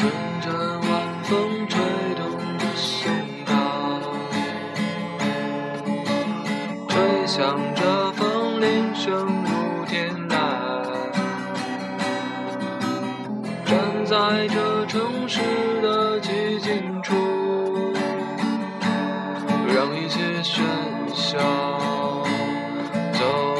阵阵晚风吹动着松涛吹响着风铃声如天籁站在这城市的寂静处让一切喧嚣走。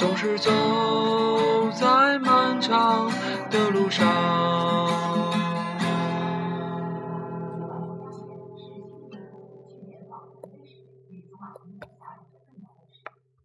总是走在漫长的路上。